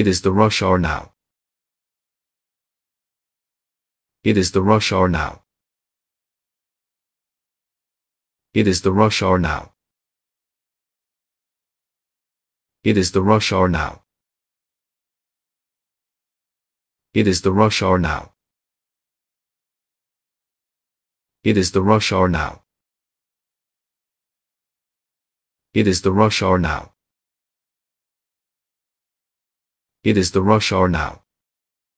It is the rush hour now. It is the rush hour now. It is the rush hour now. It is the rush hour now. It is the rush hour now. It is the rush hour now. It is the rush hour now. It is the rush hour now.